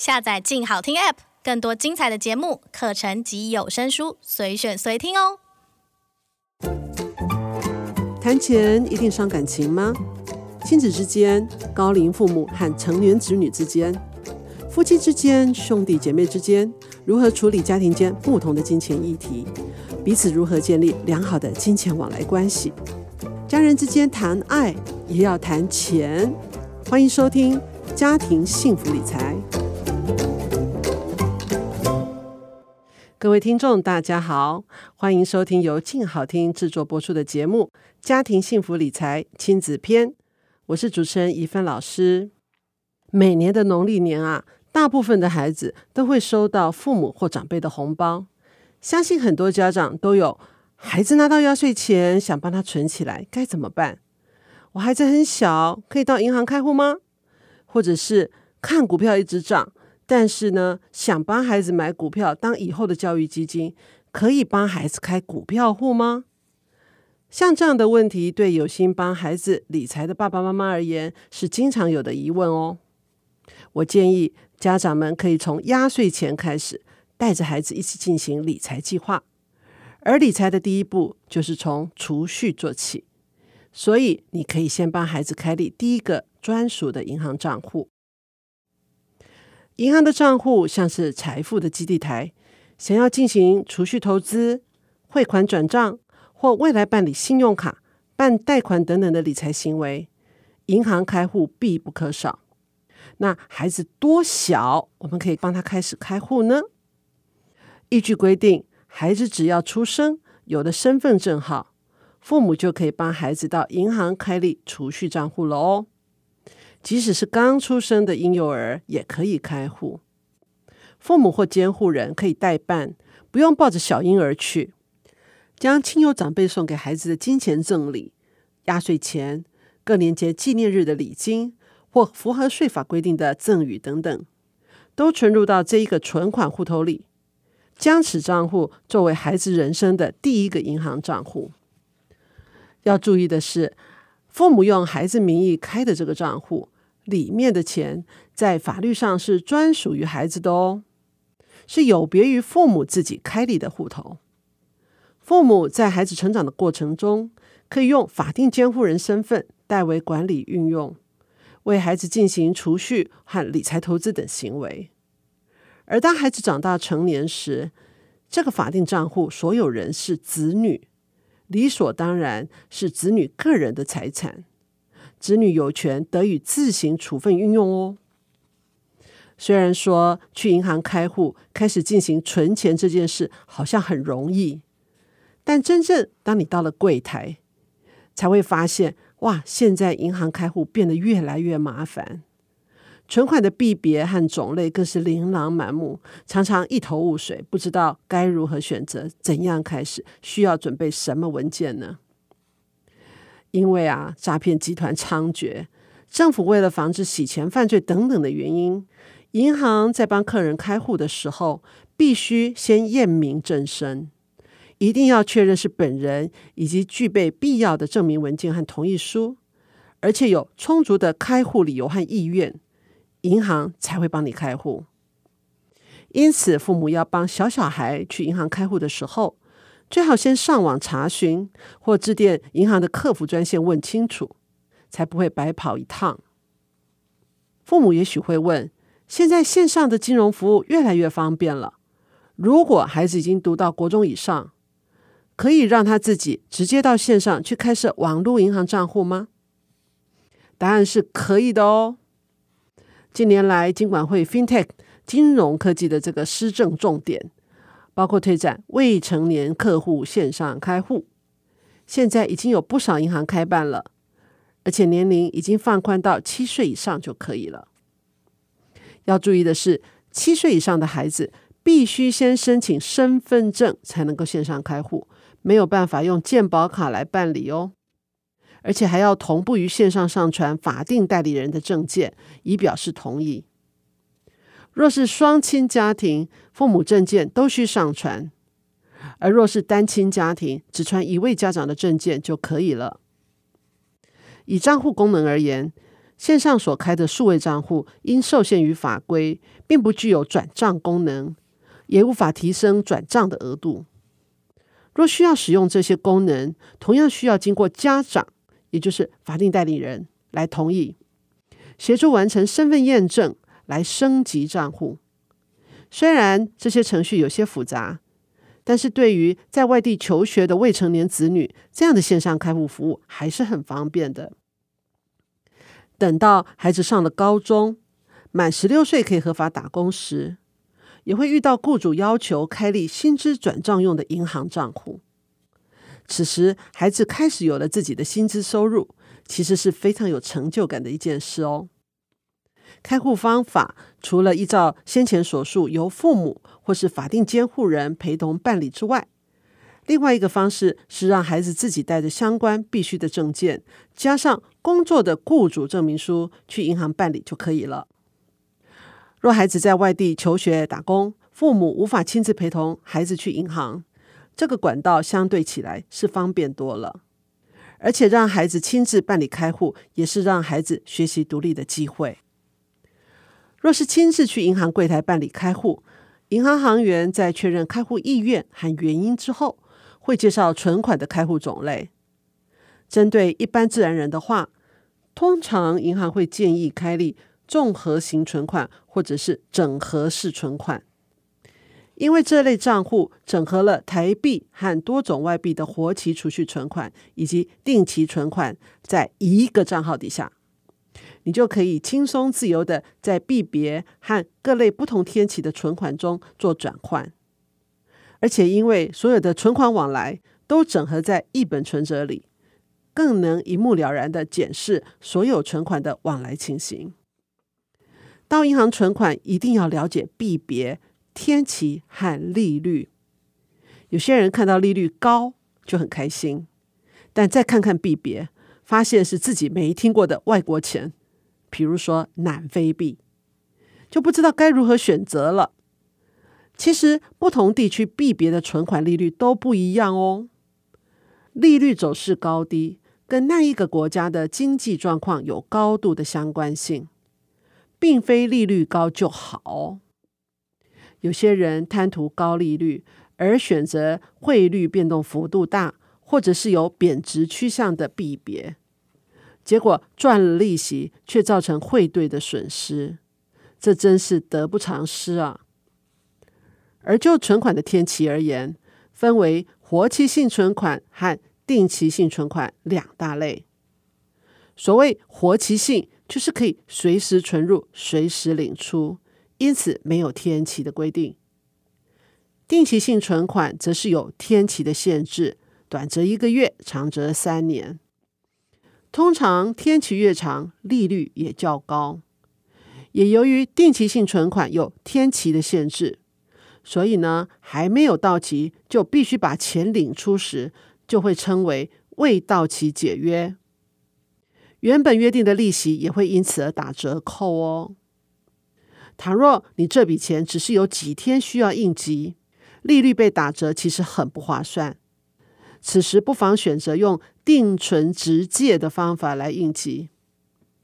下载“静好听 ”App，更多精彩的节目、课程及有声书，随选随听哦。谈钱一定伤感情吗？亲子之间、高龄父母和成年子女之间、夫妻之间、兄弟姐妹之间，如何处理家庭间不同的金钱议题？彼此如何建立良好的金钱往来关系？家人之间谈爱也要谈钱。欢迎收听《家庭幸福理财》。各位听众，大家好，欢迎收听由静好听制作播出的节目《家庭幸福理财亲子篇》。我是主持人怡芬老师。每年的农历年啊，大部分的孩子都会收到父母或长辈的红包。相信很多家长都有孩子拿到压岁钱，想帮他存起来，该怎么办？我孩子很小，可以到银行开户吗？或者是看股票一直涨，但是呢，想帮孩子买股票当以后的教育基金，可以帮孩子开股票户吗？像这样的问题，对有心帮孩子理财的爸爸妈妈而言，是经常有的疑问哦。我建议家长们可以从压岁钱开始，带着孩子一起进行理财计划。而理财的第一步就是从储蓄做起，所以你可以先帮孩子开立第一个专属的银行账户。银行的账户像是财富的基地台，想要进行储蓄投资、汇款转账。或未来办理信用卡、办贷款等等的理财行为，银行开户必不可少。那孩子多小，我们可以帮他开始开户呢？依据规定，孩子只要出生，有了身份证号，父母就可以帮孩子到银行开立储蓄账户了哦。即使是刚出生的婴幼儿，也可以开户。父母或监护人可以代办，不用抱着小婴儿去。将亲友长辈送给孩子的金钱赠礼、压岁钱、各年节纪念日的礼金，或符合税法规定的赠与等等，都存入到这一个存款户头里，将此账户作为孩子人生的第一个银行账户。要注意的是，父母用孩子名义开的这个账户里面的钱，在法律上是专属于孩子的哦，是有别于父母自己开立的户头。父母在孩子成长的过程中，可以用法定监护人身份代为管理运用，为孩子进行储蓄和理财投资等行为。而当孩子长大成年时，这个法定账户所有人是子女，理所当然是子女个人的财产，子女有权得以自行处分运用哦。虽然说去银行开户开始进行存钱这件事好像很容易。但真正当你到了柜台，才会发现，哇！现在银行开户变得越来越麻烦，存款的币别和种类更是琳琅满目，常常一头雾水，不知道该如何选择，怎样开始，需要准备什么文件呢？因为啊，诈骗集团猖獗，政府为了防止洗钱犯罪等等的原因，银行在帮客人开户的时候，必须先验明正身。一定要确认是本人，以及具备必要的证明文件和同意书，而且有充足的开户理由和意愿，银行才会帮你开户。因此，父母要帮小小孩去银行开户的时候，最好先上网查询或致电银行的客服专线问清楚，才不会白跑一趟。父母也许会问：现在线上的金融服务越来越方便了，如果孩子已经读到国中以上，可以让他自己直接到线上去开设网络银行账户吗？答案是可以的哦。近年来，金管会 FinTech 金融科技的这个施政重点，包括推展未成年客户线上开户，现在已经有不少银行开办了，而且年龄已经放宽到七岁以上就可以了。要注意的是，七岁以上的孩子必须先申请身份证才能够线上开户。没有办法用健保卡来办理哦，而且还要同步于线上上传法定代理人的证件，以表示同意。若是双亲家庭，父母证件都需上传；而若是单亲家庭，只传一位家长的证件就可以了。以账户功能而言，线上所开的数位账户应受限于法规，并不具有转账功能，也无法提升转账的额度。若需要使用这些功能，同样需要经过家长，也就是法定代理人来同意，协助完成身份验证来升级账户。虽然这些程序有些复杂，但是对于在外地求学的未成年子女，这样的线上开户服务还是很方便的。等到孩子上了高中，满十六岁可以合法打工时，也会遇到雇主要求开立薪资转账用的银行账户。此时，孩子开始有了自己的薪资收入，其实是非常有成就感的一件事哦。开户方法除了依照先前所述由父母或是法定监护人陪同办理之外，另外一个方式是让孩子自己带着相关必须的证件，加上工作的雇主证明书去银行办理就可以了。若孩子在外地求学打工，父母无法亲自陪同孩子去银行，这个管道相对起来是方便多了，而且让孩子亲自办理开户，也是让孩子学习独立的机会。若是亲自去银行柜台办理开户，银行行员在确认开户意愿和原因之后，会介绍存款的开户种类。针对一般自然人的话，通常银行会建议开立综合型存款或者是整合式存款，因为这类账户整合了台币和多种外币的活期储蓄存款以及定期存款，在一个账号底下。你就可以轻松自由的在币别和各类不同天期的存款中做转换，而且因为所有的存款往来都整合在一本存折里，更能一目了然的检视所有存款的往来情形。到银行存款一定要了解币别、天期和利率。有些人看到利率高就很开心，但再看看币别，发现是自己没听过的外国钱。比如说南非币，就不知道该如何选择了。其实不同地区币别的存款利率都不一样哦。利率走势高低跟那一个国家的经济状况有高度的相关性，并非利率高就好。有些人贪图高利率而选择汇率变动幅度大，或者是有贬值趋向的币别。结果赚了利息，却造成汇兑的损失，这真是得不偿失啊！而就存款的天期而言，分为活期性存款和定期性存款两大类。所谓活期性，就是可以随时存入、随时领出，因此没有天期的规定。定期性存款则是有天期的限制，短则一个月，长则三年。通常天期越长，利率也较高。也由于定期性存款有天期的限制，所以呢，还没有到期就必须把钱领出时，就会称为未到期解约。原本约定的利息也会因此而打折扣哦。倘若你这笔钱只是有几天需要应急，利率被打折，其实很不划算。此时不妨选择用定存直借的方法来应急。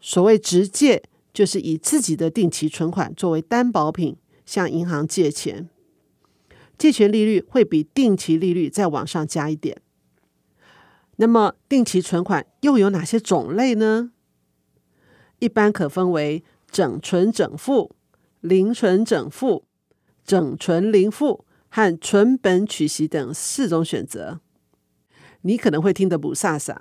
所谓直借，就是以自己的定期存款作为担保品，向银行借钱，借钱利率会比定期利率再往上加一点。那么定期存款又有哪些种类呢？一般可分为整存整付、零存整付、整存零付和存本取息等四种选择。你可能会听得不飒飒，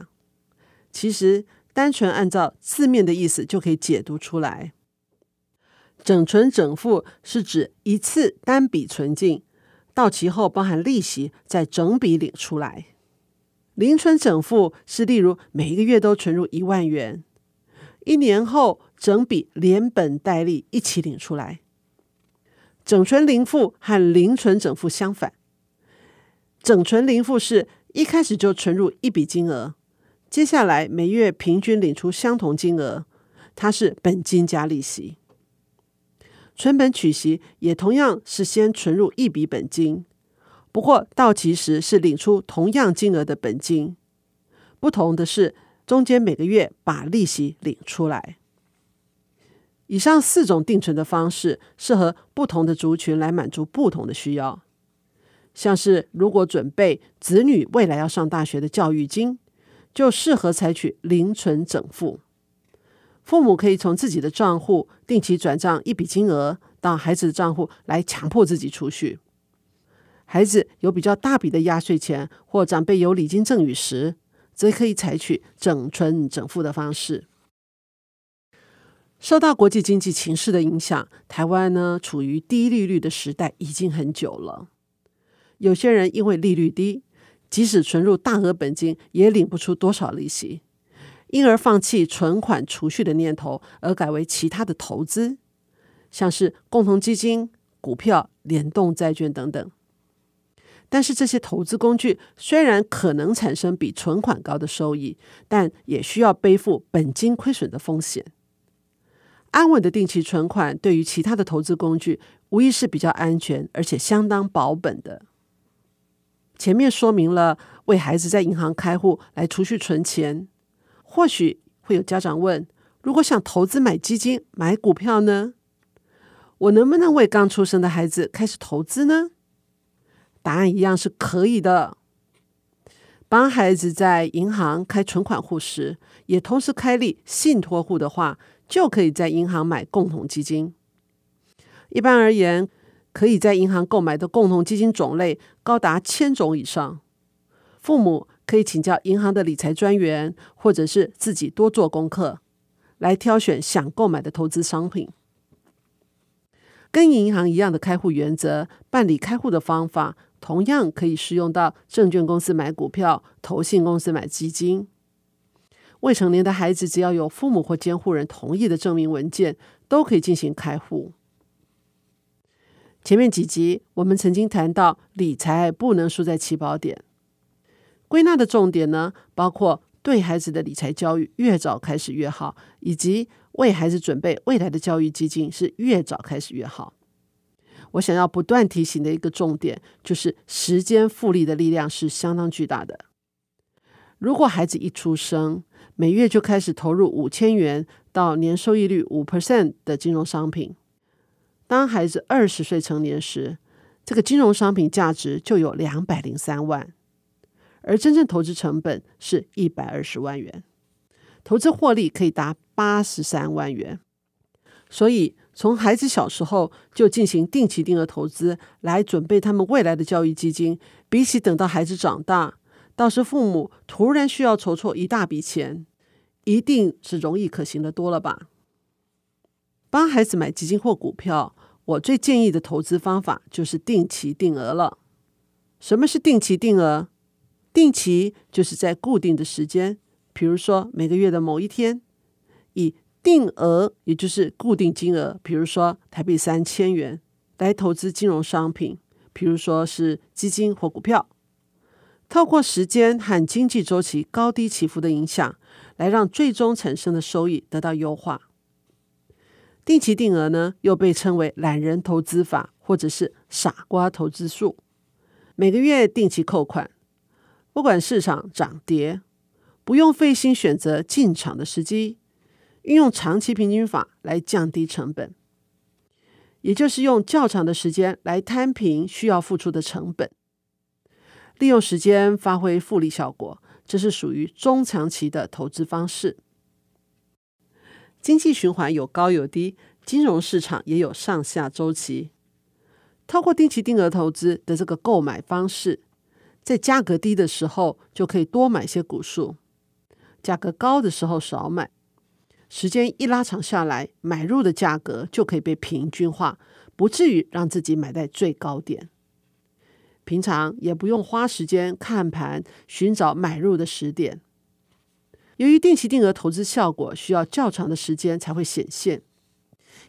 其实单纯按照字面的意思就可以解读出来。整存整付是指一次单笔存进，到期后包含利息，再整笔领出来。零存整付是例如每一个月都存入一万元，一年后整笔连本带利一起领出来。整存零付和零存整付相反，整存零付是。一开始就存入一笔金额，接下来每月平均领出相同金额，它是本金加利息。存本取息也同样是先存入一笔本金，不过到期时是领出同样金额的本金，不同的是中间每个月把利息领出来。以上四种定存的方式适合不同的族群来满足不同的需要。像是如果准备子女未来要上大学的教育金，就适合采取零存整付。父母可以从自己的账户定期转账一笔金额到孩子的账户来强迫自己储蓄。孩子有比较大笔的压岁钱或长辈有礼金赠与时，则可以采取整存整付的方式。受到国际经济情势的影响，台湾呢处于低利率的时代已经很久了。有些人因为利率低，即使存入大额本金也领不出多少利息，因而放弃存款储蓄的念头，而改为其他的投资，像是共同基金、股票、联动债券等等。但是这些投资工具虽然可能产生比存款高的收益，但也需要背负本金亏损的风险。安稳的定期存款对于其他的投资工具，无疑是比较安全而且相当保本的。前面说明了为孩子在银行开户来储蓄存钱，或许会有家长问：如果想投资买基金、买股票呢？我能不能为刚出生的孩子开始投资呢？答案一样是可以的。帮孩子在银行开存款户时，也同时开立信托户的话，就可以在银行买共同基金。一般而言，可以在银行购买的共同基金种类高达千种以上。父母可以请教银行的理财专员，或者是自己多做功课，来挑选想购买的投资商品。跟银行一样的开户原则，办理开户的方法，同样可以适用到证券公司买股票、投信公司买基金。未成年的孩子，只要有父母或监护人同意的证明文件，都可以进行开户。前面几集我们曾经谈到，理财不能输在起跑点。归纳的重点呢，包括对孩子的理财教育越早开始越好，以及为孩子准备未来的教育基金是越早开始越好。我想要不断提醒的一个重点，就是时间复利的力量是相当巨大的。如果孩子一出生，每月就开始投入五千元到年收益率五 percent 的金融商品，当孩子二十岁成年时，这个金融商品价值就有两百零三万，而真正投资成本是一百二十万元，投资获利可以达八十三万元。所以，从孩子小时候就进行定期定额投资，来准备他们未来的教育基金，比起等到孩子长大，到时父母突然需要筹措一大笔钱，一定是容易可行的多了吧？帮孩子买基金或股票，我最建议的投资方法就是定期定额了。什么是定期定额？定期就是在固定的时间，比如说每个月的某一天，以定额，也就是固定金额，比如说台币三千元，来投资金融商品，比如说是基金或股票。透过时间和经济周期高低起伏的影响，来让最终产生的收益得到优化。定期定额呢，又被称为懒人投资法，或者是傻瓜投资术。每个月定期扣款，不管市场涨跌，不用费心选择进场的时机，运用长期平均法来降低成本，也就是用较长的时间来摊平需要付出的成本。利用时间发挥复利效果，这是属于中长期的投资方式。经济循环有高有低，金融市场也有上下周期。透过定期定额投资的这个购买方式，在价格低的时候就可以多买些股数，价格高的时候少买。时间一拉长下来，买入的价格就可以被平均化，不至于让自己买在最高点。平常也不用花时间看盘，寻找买入的时点。由于定期定额投资效果需要较长的时间才会显现，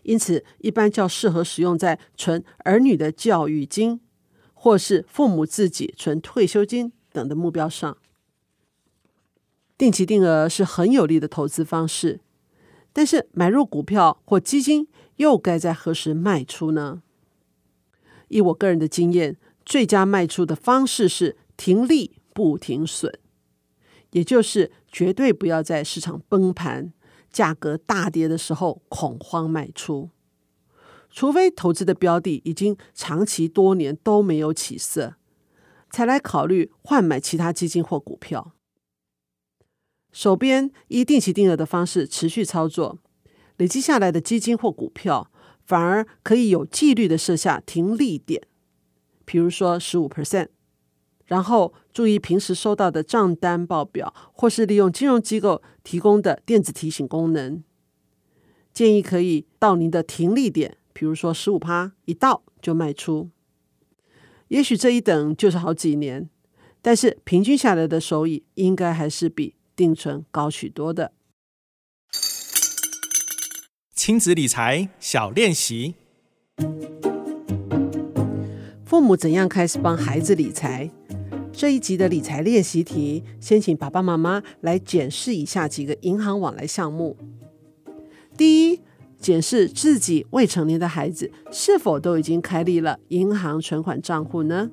因此一般较适合使用在存儿女的教育金，或是父母自己存退休金等的目标上。定期定额是很有利的投资方式，但是买入股票或基金又该在何时卖出呢？以我个人的经验。最佳卖出的方式是停利不停损，也就是绝对不要在市场崩盘、价格大跌的时候恐慌卖出，除非投资的标的已经长期多年都没有起色，才来考虑换买其他基金或股票。手边以定期定额的方式持续操作，累积下来的基金或股票，反而可以有纪律的设下停利点，比如说十五 percent。然后注意平时收到的账单报表，或是利用金融机构提供的电子提醒功能。建议可以到您的停利点，比如说十五趴，一到就卖出。也许这一等就是好几年，但是平均下来的收益应该还是比定存高许多的。亲子理财小练习：父母怎样开始帮孩子理财？这一集的理财练习题，先请爸爸妈妈来检视以下几个银行往来项目。第一，检视自己未成年的孩子是否都已经开立了银行存款账户呢？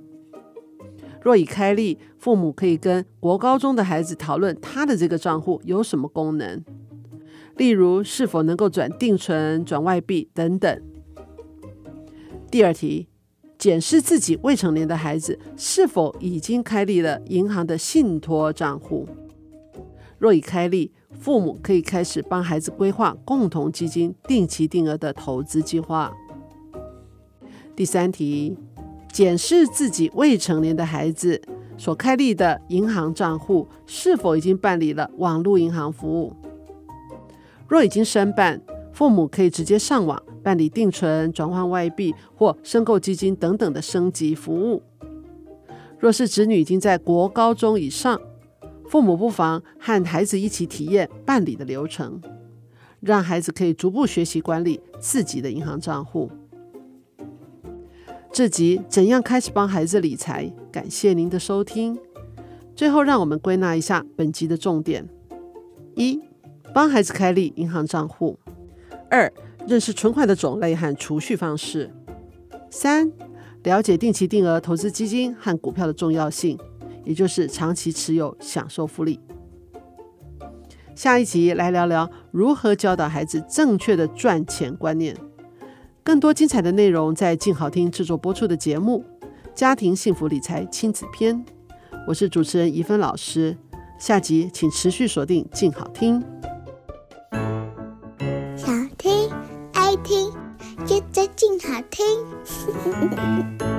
若已开立，父母可以跟国高中的孩子讨论他的这个账户有什么功能，例如是否能够转定存、转外币等等。第二题。检视自己未成年的孩子是否已经开立了银行的信托账户。若已开立，父母可以开始帮孩子规划共同基金定期定额的投资计划。第三题，检视自己未成年的孩子所开立的银行账户是否已经办理了网络银行服务。若已经申办，父母可以直接上网。办理定存、转换外币或申购基金等等的升级服务。若是子女已经在国高中以上，父母不妨和孩子一起体验办理的流程，让孩子可以逐步学习管理自己的银行账户。这集怎样开始帮孩子理财？感谢您的收听。最后，让我们归纳一下本集的重点：一、帮孩子开立银行账户；二、认识存款的种类和储蓄方式。三、了解定期定额投资基金和股票的重要性，也就是长期持有享受复利。下一集来聊聊如何教导孩子正确的赚钱观念。更多精彩的内容在静好听制作播出的节目《家庭幸福理财亲子篇》，我是主持人怡芬老师。下集请持续锁定静好听。好听。